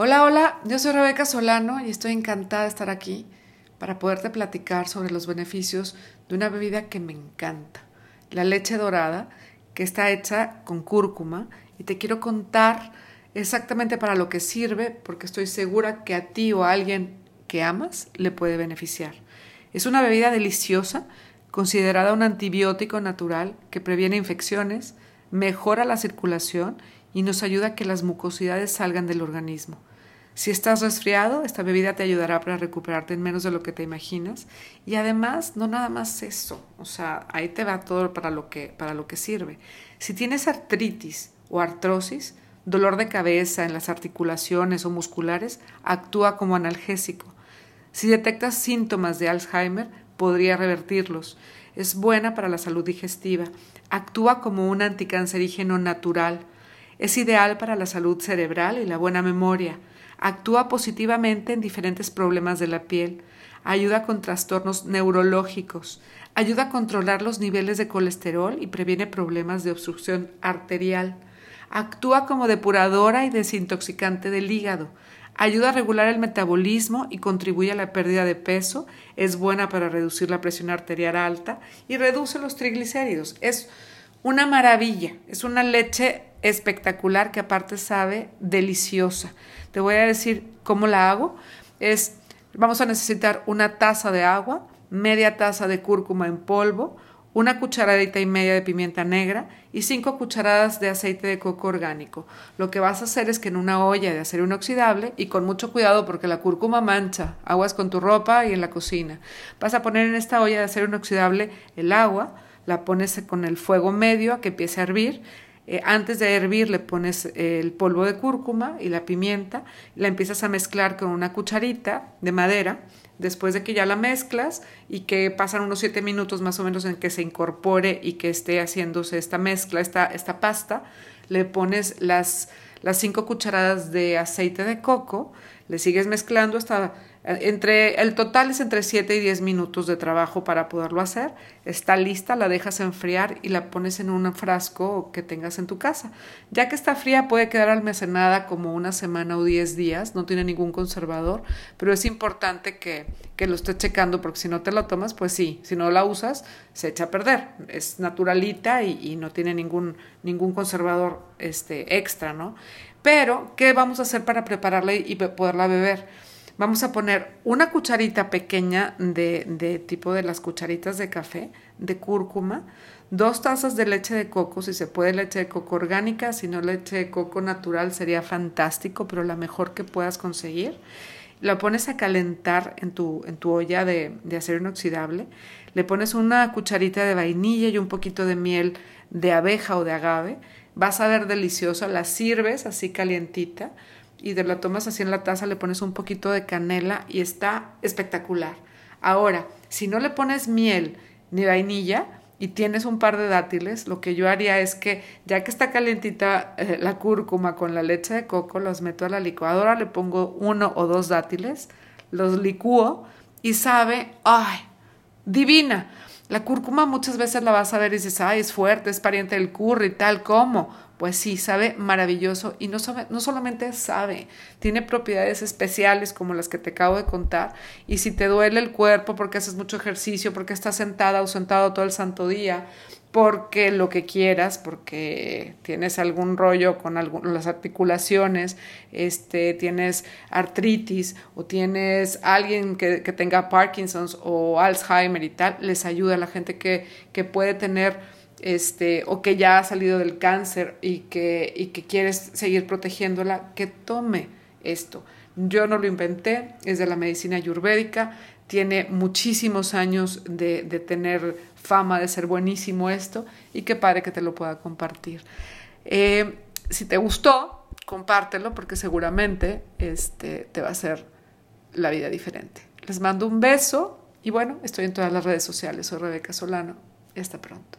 Hola, hola, yo soy Rebeca Solano y estoy encantada de estar aquí para poderte platicar sobre los beneficios de una bebida que me encanta, la leche dorada, que está hecha con cúrcuma y te quiero contar exactamente para lo que sirve porque estoy segura que a ti o a alguien que amas le puede beneficiar. Es una bebida deliciosa, considerada un antibiótico natural que previene infecciones, mejora la circulación y nos ayuda a que las mucosidades salgan del organismo. Si estás resfriado, esta bebida te ayudará para recuperarte en menos de lo que te imaginas. Y además, no nada más eso, o sea, ahí te va todo para lo que, para lo que sirve. Si tienes artritis o artrosis, dolor de cabeza en las articulaciones o musculares, actúa como analgésico. Si detectas síntomas de Alzheimer, podría revertirlos. Es buena para la salud digestiva. Actúa como un anticancerígeno natural. Es ideal para la salud cerebral y la buena memoria. Actúa positivamente en diferentes problemas de la piel. Ayuda con trastornos neurológicos. Ayuda a controlar los niveles de colesterol y previene problemas de obstrucción arterial. Actúa como depuradora y desintoxicante del hígado. Ayuda a regular el metabolismo y contribuye a la pérdida de peso. Es buena para reducir la presión arterial alta y reduce los triglicéridos. Es una maravilla. Es una leche espectacular que aparte sabe deliciosa. Te voy a decir cómo la hago. Es, vamos a necesitar una taza de agua, media taza de cúrcuma en polvo, una cucharadita y media de pimienta negra y cinco cucharadas de aceite de coco orgánico. Lo que vas a hacer es que en una olla de acero inoxidable y con mucho cuidado porque la cúrcuma mancha, aguas con tu ropa y en la cocina. Vas a poner en esta olla de acero inoxidable el agua, la pones con el fuego medio a que empiece a hervir eh, antes de hervir le pones el polvo de cúrcuma y la pimienta, la empiezas a mezclar con una cucharita de madera. Después de que ya la mezclas y que pasan unos siete minutos más o menos en que se incorpore y que esté haciéndose esta mezcla, esta, esta pasta, le pones las, las cinco cucharadas de aceite de coco, le sigues mezclando hasta entre, el total es entre 7 y 10 minutos de trabajo para poderlo hacer. Está lista, la dejas enfriar y la pones en un frasco que tengas en tu casa. Ya que está fría puede quedar almacenada como una semana o 10 días, no tiene ningún conservador, pero es importante que, que lo estés checando porque si no te la tomas, pues sí, si no la usas, se echa a perder. Es naturalita y, y no tiene ningún, ningún conservador este, extra, ¿no? Pero, ¿qué vamos a hacer para prepararla y poderla beber? Vamos a poner una cucharita pequeña de, de, tipo de las cucharitas de café, de cúrcuma, dos tazas de leche de coco, si se puede leche de coco orgánica, si no leche de coco natural sería fantástico, pero la mejor que puedas conseguir. La pones a calentar en tu, en tu olla de, de acero inoxidable, le pones una cucharita de vainilla y un poquito de miel de abeja o de agave, vas a ver deliciosa, la sirves así calientita, y de la tomas así en la taza, le pones un poquito de canela y está espectacular. Ahora, si no le pones miel ni vainilla y tienes un par de dátiles, lo que yo haría es que ya que está calientita eh, la cúrcuma con la leche de coco, los meto a la licuadora, le pongo uno o dos dátiles, los licúo y sabe, ay, divina. La cúrcuma muchas veces la vas a ver y dices, ay, es fuerte, es pariente del curry, tal como. Pues sí, sabe maravilloso y no, no solamente sabe, tiene propiedades especiales como las que te acabo de contar. Y si te duele el cuerpo porque haces mucho ejercicio, porque estás sentada o sentado todo el santo día, porque lo que quieras, porque tienes algún rollo con las articulaciones, este, tienes artritis o tienes alguien que, tenga Parkinson's o Alzheimer y tal, les ayuda a la gente que, que puede tener este, o que ya ha salido del cáncer y que, y que quieres seguir protegiéndola, que tome esto. Yo no lo inventé, es de la medicina ayurvédica, tiene muchísimos años de, de tener fama de ser buenísimo esto y qué padre que te lo pueda compartir. Eh, si te gustó, compártelo porque seguramente este, te va a hacer la vida diferente. Les mando un beso y bueno, estoy en todas las redes sociales. Soy Rebeca Solano. Hasta pronto.